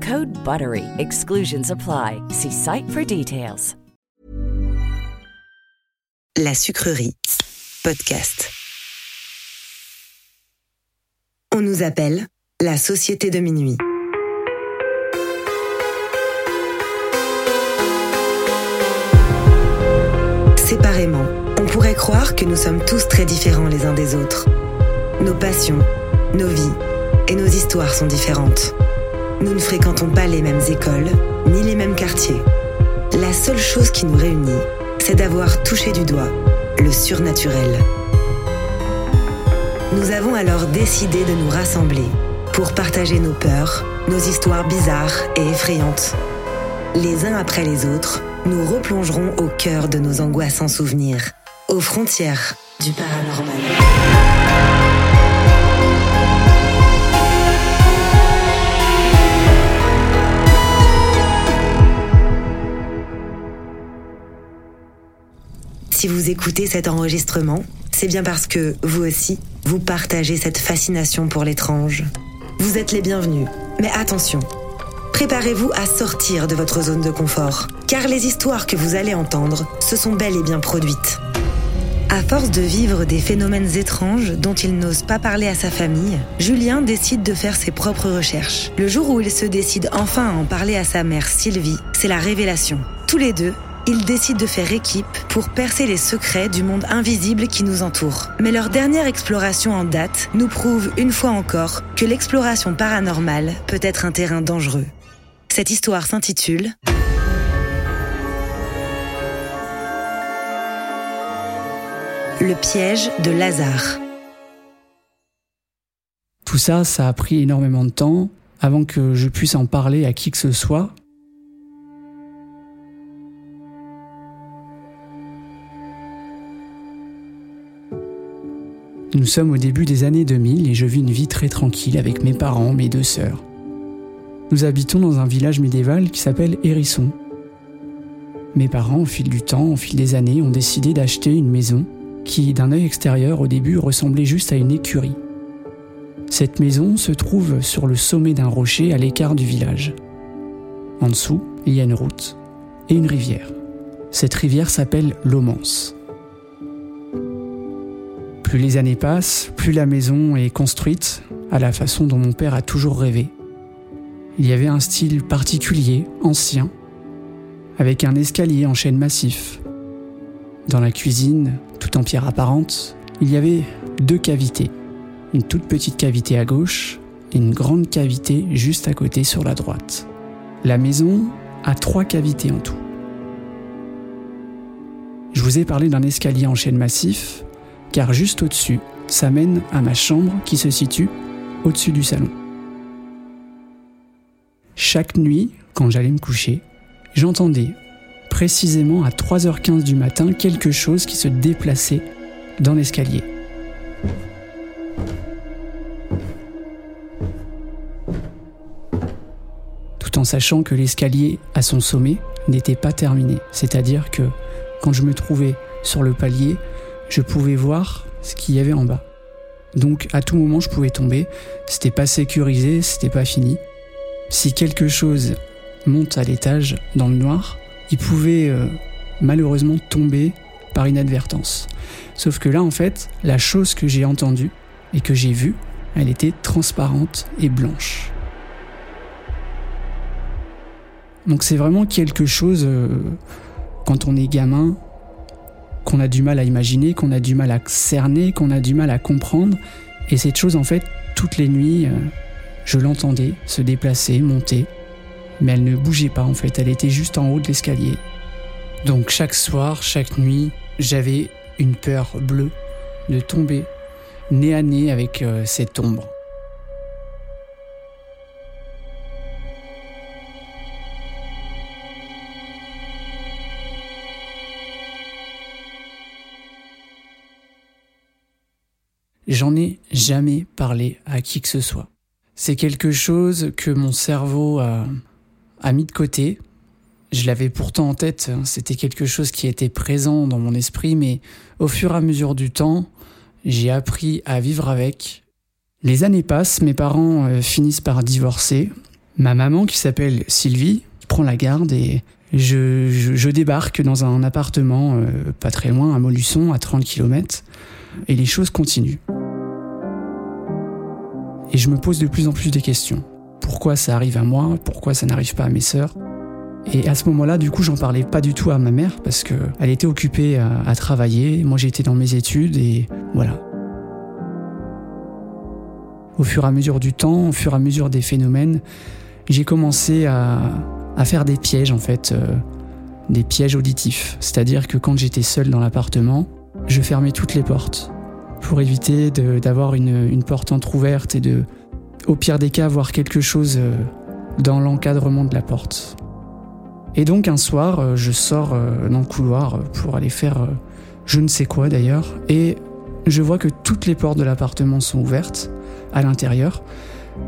Code BUTTERY. Exclusions apply. See site for details. La sucrerie. Podcast. On nous appelle la société de minuit. Séparément, on pourrait croire que nous sommes tous très différents les uns des autres. Nos passions, nos vies et nos histoires sont différentes. Nous ne fréquentons pas les mêmes écoles, ni les mêmes quartiers. La seule chose qui nous réunit, c'est d'avoir touché du doigt le surnaturel. Nous avons alors décidé de nous rassembler pour partager nos peurs, nos histoires bizarres et effrayantes. Les uns après les autres, nous replongerons au cœur de nos angoissants souvenirs, aux frontières du paranormal. Si vous écoutez cet enregistrement, c'est bien parce que, vous aussi, vous partagez cette fascination pour l'étrange. Vous êtes les bienvenus, mais attention, préparez-vous à sortir de votre zone de confort, car les histoires que vous allez entendre se sont bel et bien produites. À force de vivre des phénomènes étranges dont il n'ose pas parler à sa famille, Julien décide de faire ses propres recherches. Le jour où il se décide enfin à en parler à sa mère Sylvie, c'est la révélation. Tous les deux, ils décident de faire équipe pour percer les secrets du monde invisible qui nous entoure. Mais leur dernière exploration en date nous prouve une fois encore que l'exploration paranormale peut être un terrain dangereux. Cette histoire s'intitule Le piège de Lazare. Tout ça, ça a pris énormément de temps avant que je puisse en parler à qui que ce soit. Nous sommes au début des années 2000 et je vis une vie très tranquille avec mes parents, mes deux sœurs. Nous habitons dans un village médiéval qui s'appelle Hérisson. Mes parents, au fil du temps, au fil des années, ont décidé d'acheter une maison qui, d'un œil extérieur, au début, ressemblait juste à une écurie. Cette maison se trouve sur le sommet d'un rocher à l'écart du village. En dessous, il y a une route et une rivière. Cette rivière s'appelle l'Omance. Plus les années passent, plus la maison est construite à la façon dont mon père a toujours rêvé. Il y avait un style particulier, ancien, avec un escalier en chêne massif. Dans la cuisine, tout en pierre apparente, il y avait deux cavités. Une toute petite cavité à gauche et une grande cavité juste à côté sur la droite. La maison a trois cavités en tout. Je vous ai parlé d'un escalier en chaîne massif, car juste au-dessus, ça mène à ma chambre qui se situe au-dessus du salon. Chaque nuit, quand j'allais me coucher, j'entendais précisément à 3h15 du matin quelque chose qui se déplaçait dans l'escalier. Tout en sachant que l'escalier à son sommet n'était pas terminé, c'est-à-dire que quand je me trouvais sur le palier, je pouvais voir ce qu'il y avait en bas. Donc à tout moment je pouvais tomber, c'était pas sécurisé, c'était pas fini. Si quelque chose monte à l'étage dans le noir, il pouvait euh, malheureusement tomber par inadvertance. Sauf que là en fait, la chose que j'ai entendue et que j'ai vue, elle était transparente et blanche. Donc c'est vraiment quelque chose, euh, quand on est gamin, qu'on a du mal à imaginer, qu'on a du mal à cerner, qu'on a du mal à comprendre. Et cette chose, en fait, toutes les nuits, euh, je l'entendais se déplacer, monter. Mais elle ne bougeait pas, en fait, elle était juste en haut de l'escalier. Donc chaque soir, chaque nuit, j'avais une peur bleue de tomber nez à nez avec euh, cette ombre. J'en ai jamais parlé à qui que ce soit. C'est quelque chose que mon cerveau a, mis de côté. Je l'avais pourtant en tête, hein. c'était quelque chose qui était présent dans mon esprit, mais au fur et à mesure du temps, j'ai appris à vivre avec. Les années passent, mes parents euh, finissent par divorcer. Ma maman, qui s'appelle Sylvie, prend la garde et je, débarque dans un appartement euh, pas très loin, à Molusson, à 30 km, et les choses continuent. Et je me pose de plus en plus de questions. Pourquoi ça arrive à moi? Pourquoi ça n'arrive pas à mes sœurs? Et à ce moment-là, du coup, j'en parlais pas du tout à ma mère parce qu'elle était occupée à, travailler. Moi, j'étais dans mes études et voilà. Au fur et à mesure du temps, au fur et à mesure des phénomènes, j'ai commencé à, faire des pièges en fait, euh, des pièges auditifs. C'est-à-dire que quand j'étais seul dans l'appartement, je fermais toutes les portes pour éviter d'avoir une, une, porte entr'ouverte et de, au pire des cas, voir quelque chose euh, dans l'encadrement de la porte. Et donc un soir, euh, je sors euh, dans le couloir pour aller faire je ne sais quoi d'ailleurs, et je vois que toutes les portes de l'appartement sont ouvertes à l'intérieur,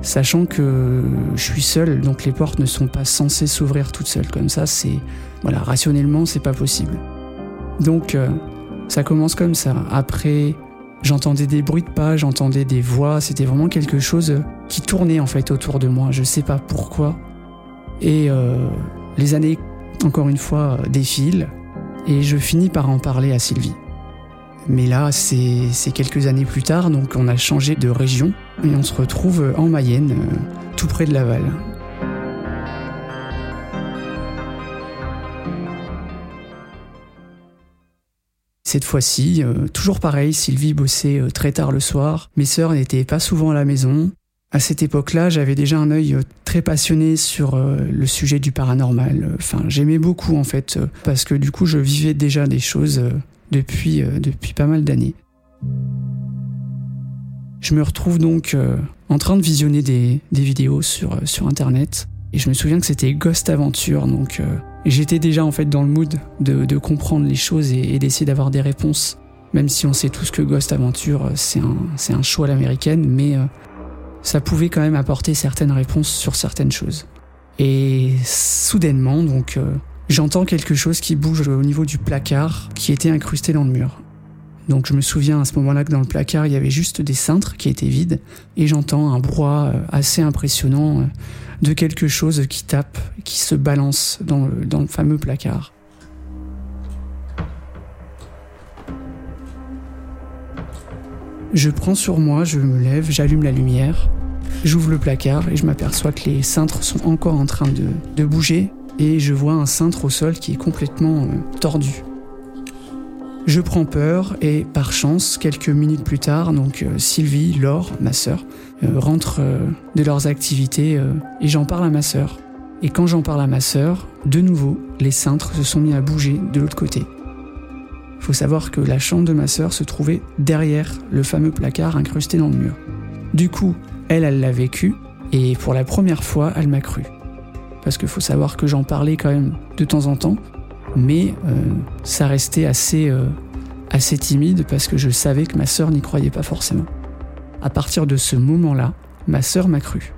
sachant que je suis seul, donc les portes ne sont pas censées s'ouvrir toutes seules comme ça. C'est voilà, rationnellement, c'est pas possible. Donc ça commence comme ça. Après J'entendais des bruits de pas, j'entendais des voix, c'était vraiment quelque chose qui tournait en fait autour de moi, je sais pas pourquoi. Et euh, les années, encore une fois, défilent et je finis par en parler à Sylvie. Mais là, c'est quelques années plus tard, donc on a changé de région et on se retrouve en Mayenne, euh, tout près de Laval. Cette fois-ci, euh, toujours pareil, Sylvie bossait euh, très tard le soir, mes sœurs n'étaient pas souvent à la maison. À cette époque-là, j'avais déjà un œil euh, très passionné sur le sujet du paranormal. J'aimais beaucoup en fait, parce que du coup, je vivais déjà des choses depuis, depuis pas mal d'années. Je me retrouve donc en train de visionner des, des vidéos sur, Internet. Et je me souviens que c'était Ghost Adventure, J'étais déjà en fait dans le mood de, comprendre les choses et, d'essayer d'avoir des réponses, même si on sait tous que Ghost Adventure c'est un, c'est un à l'américaine, mais euh, ça pouvait quand même apporter certaines réponses sur certaines choses. Et soudainement, donc, euh, j'entends quelque chose qui bouge au niveau du placard qui était incrusté dans le mur. Donc je me souviens à ce moment-là que dans le placard, il y avait juste des cintres qui étaient vides, et j'entends un brouhaha euh, assez impressionnant de quelque chose qui tape, qui se balance dans le, dans le fameux placard. Je prends sur moi, je me lève, j'allume la lumière, j'ouvre le placard et je m'aperçois que les cintres sont encore en train de, de, bouger et je vois un cintre au sol qui est complètement euh, tordu. Je prends peur et par chance, quelques minutes plus tard, donc euh, Sylvie, Laure, ma sœur, euh, rentrent euh, de leurs activités et j'en parle à ma sœur. Et quand j'en parle à ma sœur, de nouveau, les cintres se sont mis à bouger de l'autre côté. Faut savoir que la chambre de ma sœur se trouvait derrière le fameux placard incrusté dans le mur. Du coup, elle, elle l'a vécu, et pour la première fois, elle m'a cru. Parce qu'il faut savoir que j'en parlais quand même de temps en temps, mais euh, ça restait assez, euh, assez timide parce que je savais que ma sœur n'y croyait pas forcément. À partir de ce moment-là, ma sœur m'a cru.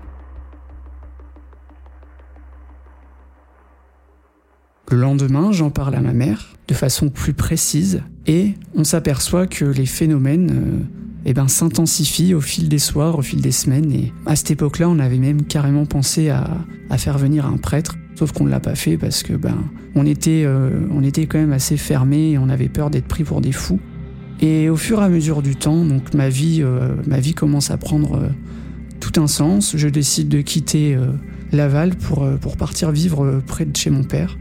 Le lendemain, j'en parle à ma mère de façon plus précise et on s'aperçoit que les phénomènes euh, eh ben, s'intensifient au fil des soirs, au fil des semaines. Et à cette époque-là, on avait même carrément pensé à, faire venir un prêtre, sauf qu'on ne l'a pas fait parce que ben, on était, euh, on était quand même assez fermé et on avait peur d'être pris pour des fous. Et au fur et à mesure du temps, donc ma vie, euh, ma vie commence à prendre tout un sens. Je décide de quitter Laval pour, pour partir vivre près de chez mon père.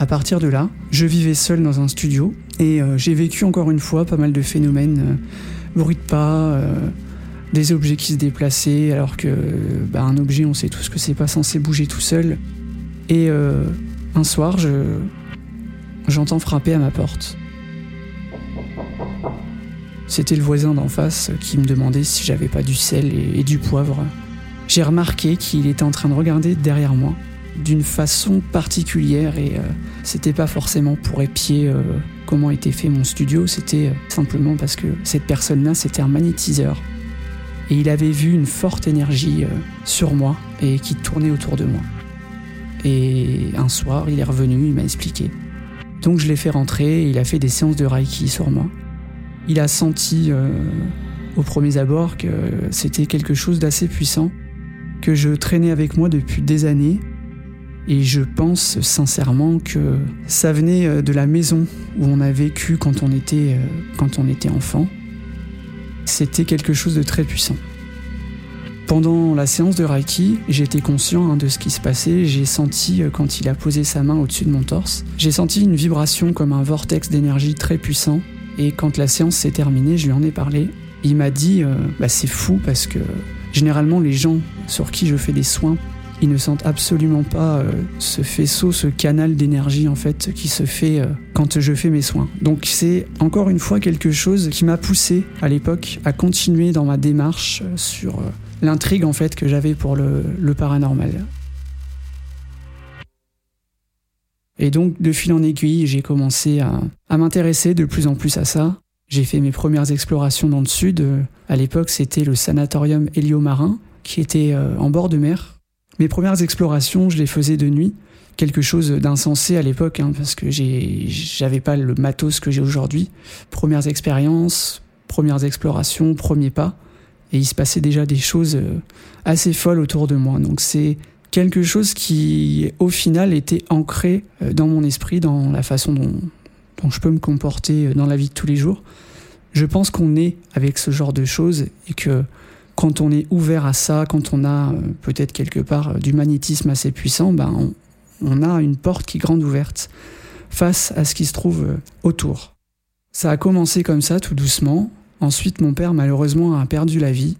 À partir de là, je vivais seul dans un studio et euh, j'ai vécu encore une fois pas mal de phénomènes, euh, bruit de pas, euh, des objets qui se déplaçaient alors que bah, un objet, on sait tous que c'est pas censé bouger tout seul. Et un soir, je j'entends frapper à ma porte. C'était le voisin d'en face qui me demandait si j'avais pas du sel et du poivre. J'ai remarqué qu'il était en train de regarder derrière moi d'une façon particulière et euh, c'était pas forcément pour épier euh, comment était fait mon studio, c'était euh, simplement parce que cette personne-là c'était un magnétiseur et il avait vu une forte énergie sur moi et qui tournait autour de moi. Et un soir, il est revenu, il m'a expliqué. Donc je l'ai fait rentrer il a fait des séances de Reiki sur moi. Il a senti au premier abord que c'était quelque chose d'assez puissant que je traînais avec moi depuis des années et je pense sincèrement que ça venait euh, de la maison où on a vécu quand on était, euh, quand on était enfant. C'était quelque chose de très puissant. Pendant la séance de Reiki, j'étais conscient hein, de ce qui se passait. J'ai senti, euh, quand il a posé sa main au-dessus de mon torse, j'ai senti une vibration comme un vortex d'énergie très puissant. Et quand la séance s'est terminée, je lui en ai parlé. Il m'a dit bah, C'est fou parce que généralement, les gens sur qui je fais des soins ils ne sentent absolument pas euh, ce faisceau, ce canal d'énergie en fait qui se fait euh, quand je fais mes soins. Donc c'est encore une fois quelque chose qui m'a poussé à l'époque à continuer dans ma démarche euh, sur l'intrigue en fait que j'avais pour le, paranormal. Et donc de fil en aiguille, j'ai commencé à, m'intéresser de plus en plus à ça. J'ai fait mes premières explorations dans le sud. À l'époque, c'était le sanatorium héliomarin qui était en bord de mer mes premières explorations, je les faisais de nuit, quelque chose d'insensé à l'époque, hein, parce que j'avais pas le matos que j'ai aujourd'hui. Premières expériences, premières explorations, premiers pas, et il se passait déjà des choses euh, assez folles autour de moi. Donc c'est quelque chose qui, au final, était ancré euh, dans mon esprit, dans la façon dont, je peux me comporter euh, dans la vie de tous les jours. Je pense qu'on est avec ce genre de choses et que quand on est ouvert à ça, quand on a peut-être quelque part du magnétisme assez puissant, ben on, a une porte qui est grande ouverte face à ce qui se trouve autour. Ça a commencé comme ça, tout doucement. Ensuite, mon père, malheureusement, a perdu la vie.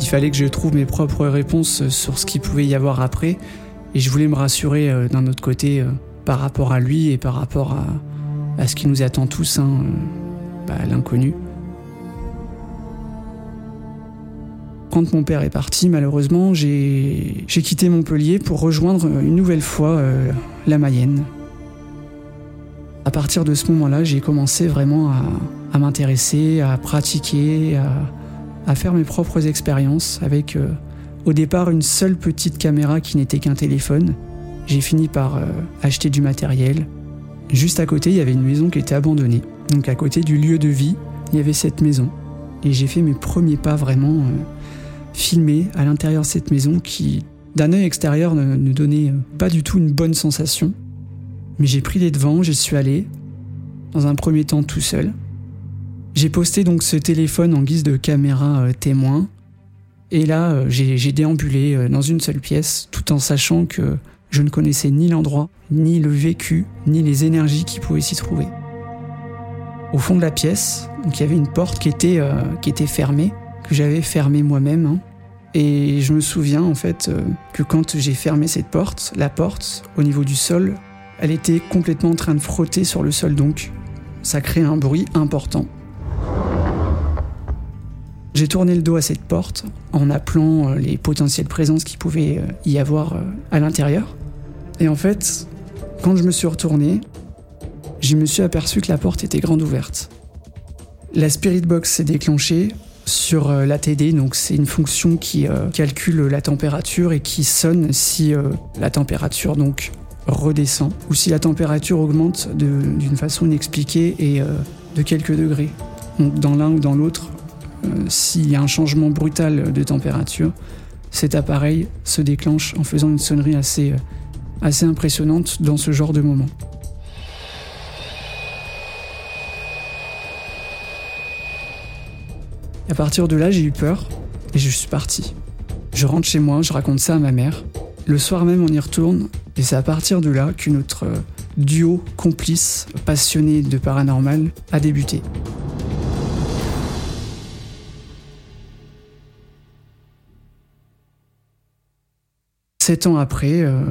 Il fallait que je trouve mes propres réponses sur ce qu'il pouvait y avoir après, et je voulais me rassurer d'un autre côté par rapport à lui et par rapport à, ce qui nous attend tous, hein, euh, bah, l'inconnu. Quand mon père est parti, malheureusement, j'ai quitté Montpellier pour rejoindre une nouvelle fois euh, la Mayenne. À partir de ce moment-là, j'ai commencé vraiment à, m'intéresser, à pratiquer, à, faire mes propres expériences avec euh, au départ une seule petite caméra qui n'était qu'un téléphone j'ai fini par euh, acheter du matériel. Juste à côté, il y avait une maison qui était abandonnée. Donc à côté du lieu de vie, il y avait cette maison. Et j'ai fait mes premiers pas vraiment euh, filmés à l'intérieur de cette maison qui, d'un œil extérieur, ne, donnait euh, pas du tout une bonne sensation. Mais j'ai pris les devants, j'y suis allé, dans un premier temps tout seul. J'ai posté donc ce téléphone en guise de caméra témoin. Et là, j'ai déambulé dans une seule pièce, tout en sachant que je ne connaissais ni l'endroit, ni le vécu, ni les énergies qui pouvaient s'y trouver. au fond de la pièce. Il y avait une porte qui était, euh, qui était fermée, que j'avais fermée moi-même. hein. Et je me souviens en fait euh, que quand j'ai fermé cette porte, la porte, au niveau du sol, elle était complètement en train de frotter sur le sol, donc ça crée un bruit important. J'ai tourné le dos à cette porte en appelant euh, les potentielles présences qui pouvaient euh, y avoir à l'intérieur. Et en fait, quand je me suis retourné, je me suis aperçu que la porte était grande ouverte. La Spirit Box s'est déclenchée sur euh, l'ATD, c'est une fonction qui euh, calcule la température et qui sonne si euh, la température donc redescend ou si la température augmente d'une façon inexpliquée et de quelques degrés. Dans l'un ou dans l'autre, s'il y a un changement brutal de température, cet appareil se déclenche en faisant une sonnerie assez, assez impressionnante dans ce genre de moment. À partir de là, j'ai eu peur et je suis parti. Je rentre chez moi, je raconte ça à ma mère. Le soir même, on y retourne et c'est à partir de là que notre euh, duo complice passionné de paranormal a débuté. Sept ans après, euh,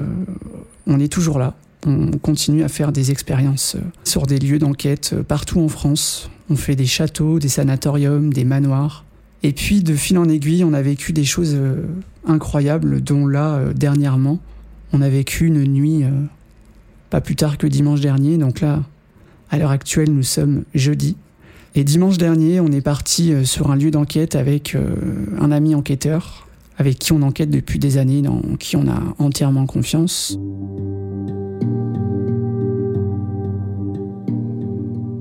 on est toujours là. On continue à faire des expériences euh, sur des lieux d'enquête partout en France. On fait des châteaux, des sanatoriums, des manoirs. Et puis, de fil en aiguille, on a vécu des choses euh, incroyables, dont là, euh, dernièrement, on a vécu une nuit euh, pas plus tard que dimanche dernier. Donc là, à l'heure actuelle, nous sommes jeudi. Et dimanche dernier, on est parti sur un lieu d'enquête avec un ami enquêteur, avec qui on enquête depuis des années, dans qui on a entièrement confiance.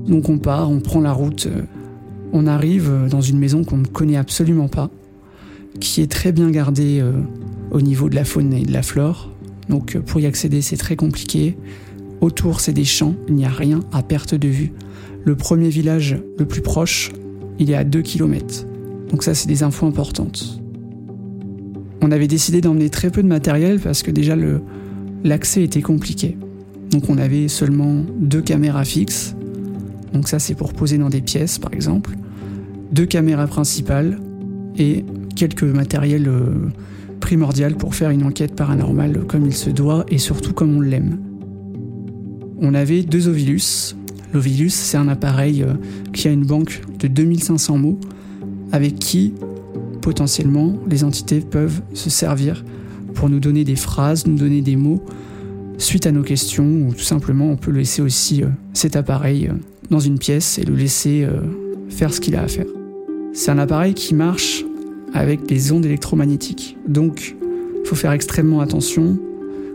Donc on part, on prend la route, euh, on arrive euh, dans une maison qu'on ne connaît absolument pas, qui est très bien gardée euh, au niveau de la faune et de la flore. Donc pour y accéder, c'est très compliqué. Autour, c'est des champs, il n'y a rien à perte de vue. Le premier village le plus proche, il est à 2 km. Donc ça, c'est des infos importantes. On avait décidé d'emmener très peu de matériel parce que déjà l'accès était compliqué. Donc on avait seulement deux caméras fixes. Donc ça c'est pour poser dans des pièces par exemple. Deux caméras principales et quelques matériels euh, primordial pour faire une enquête paranormale comme il se doit et surtout comme on l'aime. On avait deux Ovilus. L'Ovilus, c'est un appareil euh, qui a une banque de 2500 mots avec qui potentiellement les entités peuvent se servir pour nous donner des phrases, nous donner des mots suite à nos questions ou tout simplement on peut laisser aussi euh, cet appareil euh, dans une pièce et le laisser euh, faire ce qu'il a à faire. C'est un appareil qui marche avec des ondes électromagnétiques. Donc, il faut faire extrêmement attention.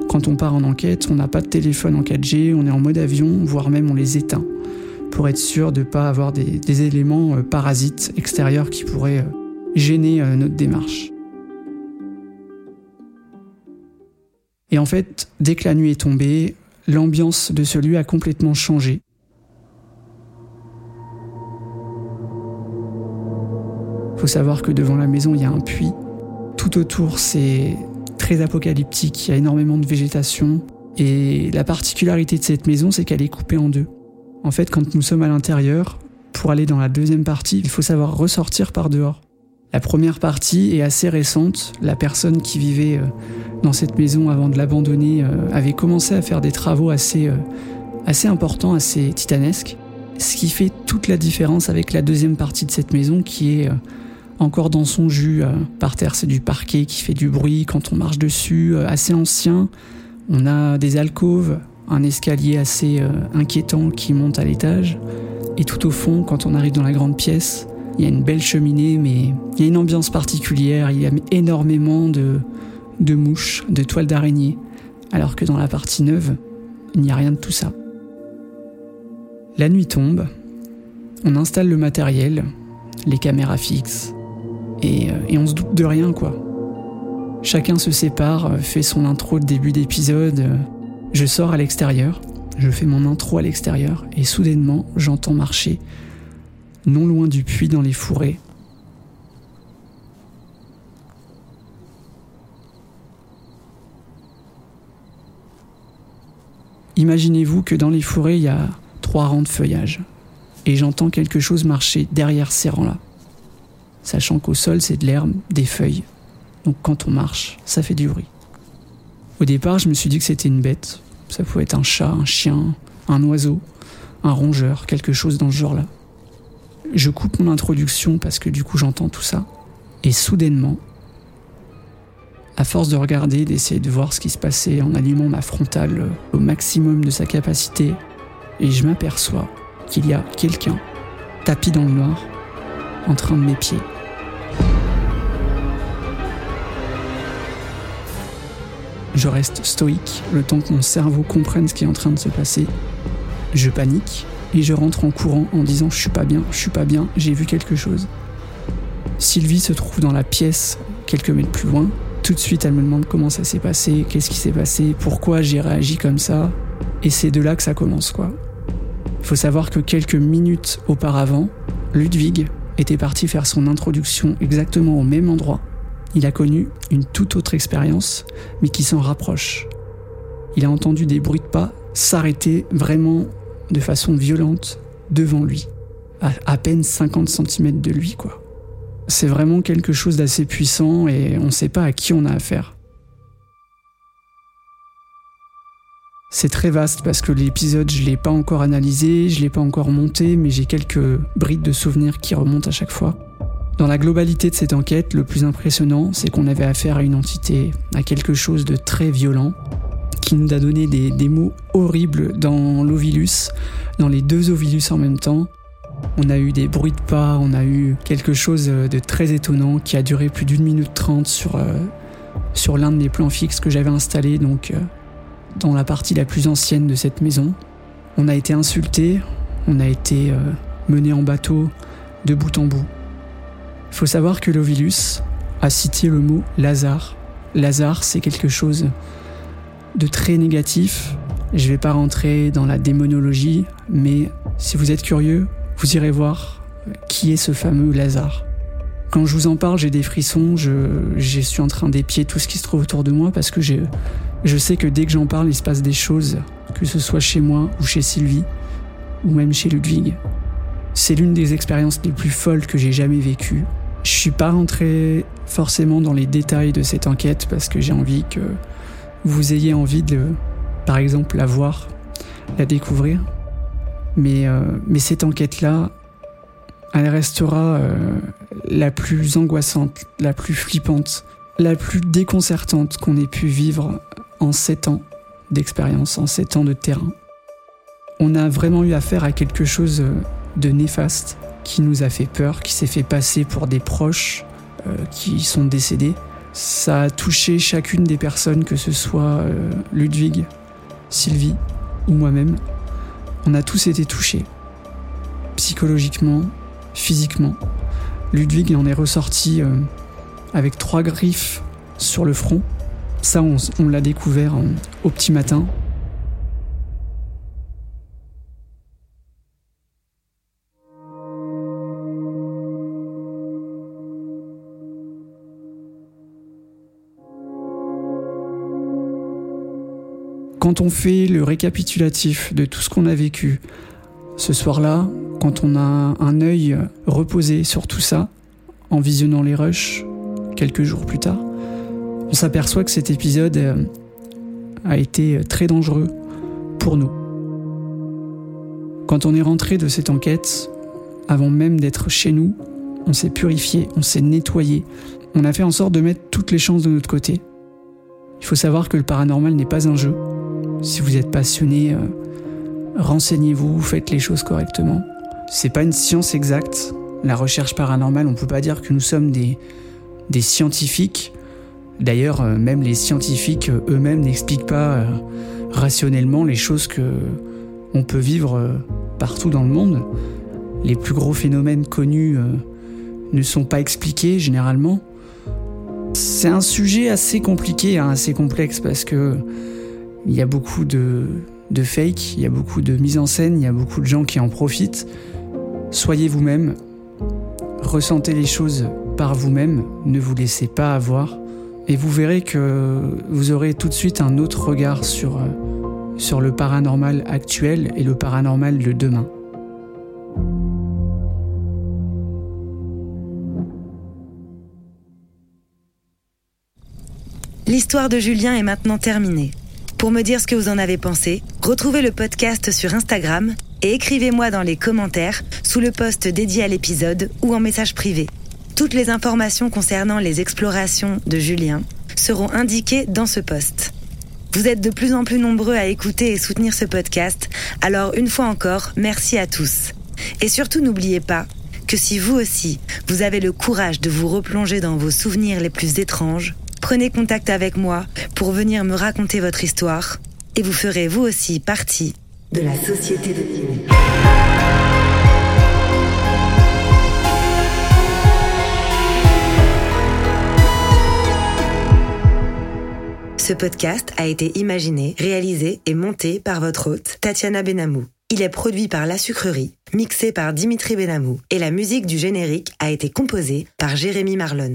Quand on part en enquête, on n'a pas de téléphone en 4G, on est en mode avion, voire même on les éteint, pour être sûr de ne pas avoir des, éléments euh, parasites extérieurs qui pourraient euh, gêner notre démarche. Et en fait, dès que la nuit est tombée, l'ambiance de ce lieu a complètement changé. Faut savoir que devant la maison, il y a un puits. Tout autour, c'est très apocalyptique, il y a énormément de végétation. Et la particularité de cette maison, c'est qu'elle est coupée en deux. En fait, quand nous sommes à l'intérieur, pour aller dans la deuxième partie, il faut savoir ressortir par dehors. La première partie est assez récente. La personne qui vivait euh, dans cette maison avant de l'abandonner euh, avait commencé à faire des travaux assez, euh, assez importants, assez titanesques. Ce qui fait toute la différence avec la deuxième partie de cette maison qui est encore dans son jus. euh, par terre, c'est du parquet qui fait du bruit quand on marche dessus, euh, assez ancien. On a des alcôves, un escalier assez euh, inquiétant qui monte à l'étage. Et tout au fond, quand on arrive dans la grande pièce, il y a une belle cheminée, mais il y a une ambiance particulière. Il y a énormément de, de mouches, de toiles d'araignée. Alors que dans la partie neuve, il n'y a rien de tout ça. La nuit tombe, on installe le matériel, les caméras fixes, et, euh, et on se doute de rien quoi. Chacun se sépare, euh, fait son intro de début d'épisode. euh, Je sors à l'extérieur, je fais mon intro à l'extérieur, et soudainement j'entends marcher, non loin du puits dans les fourrés. Imaginez-vous que dans les fourrés, il y a trois rangs de feuillage. et j'entends quelque chose marcher derrière ces rangs-là. Sachant qu'au sol, c'est de l'herbe, des feuilles. Donc quand on marche, ça fait du bruit. Au départ, je me suis dit que c'était une bête. Ça pouvait être un chat, un chien, un oiseau, un rongeur, quelque chose dans ce genre-là. Je coupe mon introduction parce que du coup j'entends tout ça. Et soudainement, à force de regarder, d'essayer de voir ce qui se passait en allumant ma frontale au maximum de sa capacité, et je m'aperçois qu'il y a quelqu'un, tapis dans le noir, en train de m'épier. Je reste stoïque le temps que mon cerveau comprenne ce qui est en train de se passer. Je panique et je rentre en courant en disant je suis pas bien, je suis pas bien, j'ai vu quelque chose. Sylvie se trouve dans la pièce quelques mètres plus loin. Tout de suite, elle me demande comment ça s'est passé, qu'est-ce qui s'est passé, pourquoi j'ai réagi comme ça. Et c'est de là que ça commence, quoi. Faut savoir que quelques minutes auparavant, Ludwig était parti faire son introduction exactement au même endroit. Il a connu une toute autre expérience, mais qui s'en rapproche. Il a entendu des bruits de pas s'arrêter vraiment de façon violente devant lui, à peine 50 cm de lui, quoi. C'est vraiment quelque chose d'assez puissant et on ne sait pas à qui on a affaire. C'est très vaste parce que l'épisode, je l'ai pas encore analysé, je l'ai pas encore monté, mais j'ai quelques brides de souvenirs qui remontent à chaque fois. Dans la globalité de cette enquête, le plus impressionnant, c'est qu'on avait affaire à une entité, à quelque chose de très violent, qui nous a donné des, mots horribles dans l'ovilus, dans les deux ovilus en même temps. On a eu des bruits de pas, on a eu quelque chose de très étonnant qui a duré plus d'une minute trente sur, euh, l'un de mes plans fixes que j'avais installé, donc euh, dans la partie la plus ancienne de cette maison. On a été insulté, on a été euh, mené en bateau de bout en bout. Faut savoir que l'Ovilus a cité le mot Lazare. Lazare, c'est quelque chose de très négatif. Je vais pas rentrer dans la démonologie, mais si vous êtes curieux, vous irez voir qui est ce fameux Lazare. Quand je vous en parle, j'ai des frissons, je, je suis en train d'épier tout ce qui se trouve autour de moi parce que je sais que dès que j'en parle, il se passe des choses, que ce soit chez moi ou chez Sylvie, ou même chez Ludwig. C'est l'une des expériences les plus folles que j'ai jamais vécues. Je suis pas rentré forcément dans les détails de cette enquête parce que j'ai envie que vous ayez envie de, par exemple, la voir, la découvrir. Mais, euh, cette enquête-là, elle restera euh, la plus angoissante, la plus flippante, la plus déconcertante qu'on ait pu vivre en sept ans d'expérience, en sept ans de terrain. On a vraiment eu affaire à quelque chose de néfaste qui nous a fait peur, qui s'est fait passer pour des proches euh, qui sont décédés. Ça a touché chacune des personnes, que ce soit euh, Ludwig, Sylvie ou moi-même. On a tous été touchés, psychologiquement, physiquement. Ludwig en est ressorti euh, avec trois griffes sur le front, ça, on, l'a découvert au petit matin. Quand on fait le récapitulatif de tout ce qu'on a vécu ce soir-là, quand on a un œil reposé sur tout ça, en visionnant les rushs quelques jours plus tard, on s'aperçoit que cet épisode euh, a été très dangereux pour nous. Quand on est rentré de cette enquête, avant même d'être chez nous, on s'est purifié, on s'est nettoyé, on a fait en sorte de mettre toutes les chances de notre côté. Il faut savoir que le paranormal n'est pas un jeu. Si vous êtes passionné, euh, renseignez-vous, faites les choses correctement. C'est pas une science exacte. La recherche paranormale, on peut pas dire que nous sommes des, des scientifiques. D'ailleurs, euh, même les scientifiques euh, eux-mêmes n'expliquent pas rationnellement les choses que on peut vivre partout dans le monde. Les plus gros phénomènes connus ne sont pas expliqués généralement. C'est un sujet assez compliqué, hein, assez complexe parce que il y a beaucoup de, de fake, il y a beaucoup de mise en scène, il y a beaucoup de gens qui en profitent. Soyez vous-même, ressentez les choses par vous-même, ne vous laissez pas avoir, et vous verrez que vous aurez tout de suite un autre regard sur, sur le paranormal actuel et le paranormal de demain. L'histoire de Julien est maintenant terminée. Pour me dire ce que vous en avez pensé, retrouvez le podcast sur Instagram et écrivez-moi dans les commentaires sous le post dédié à l'épisode ou en message privé. Toutes les informations concernant les explorations de Julien seront indiquées dans ce post. Vous êtes de plus en plus nombreux à écouter et soutenir ce podcast, alors une fois encore, merci à tous. Et surtout n'oubliez pas que si vous aussi, vous avez le courage de vous replonger dans vos souvenirs les plus étranges, prenez contact avec moi pour venir me raconter votre histoire et vous ferez vous aussi partie de la société de Kimi. Ce podcast a été imaginé, réalisé et monté par votre hôte, Tatiana Benamou. Il est produit par La Sucrerie, mixé par Dimitri Benamou, et la musique du générique a été composée par Jérémy Marlon.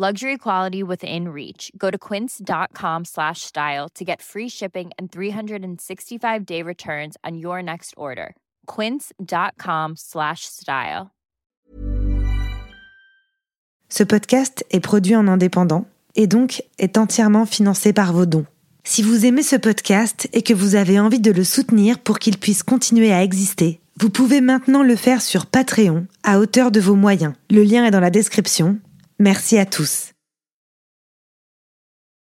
Luxury quality within reach. Go to quince.com slash style to get free shipping and 365 day returns on your next order. Quince.com slash style. Ce podcast est produit en indépendant et donc est entièrement financé par vos dons. Si vous aimez ce podcast et que vous avez envie de le soutenir pour qu'il puisse continuer à exister, vous pouvez maintenant le faire sur Patreon à hauteur de vos moyens. Le lien est dans la description. Merci à tous.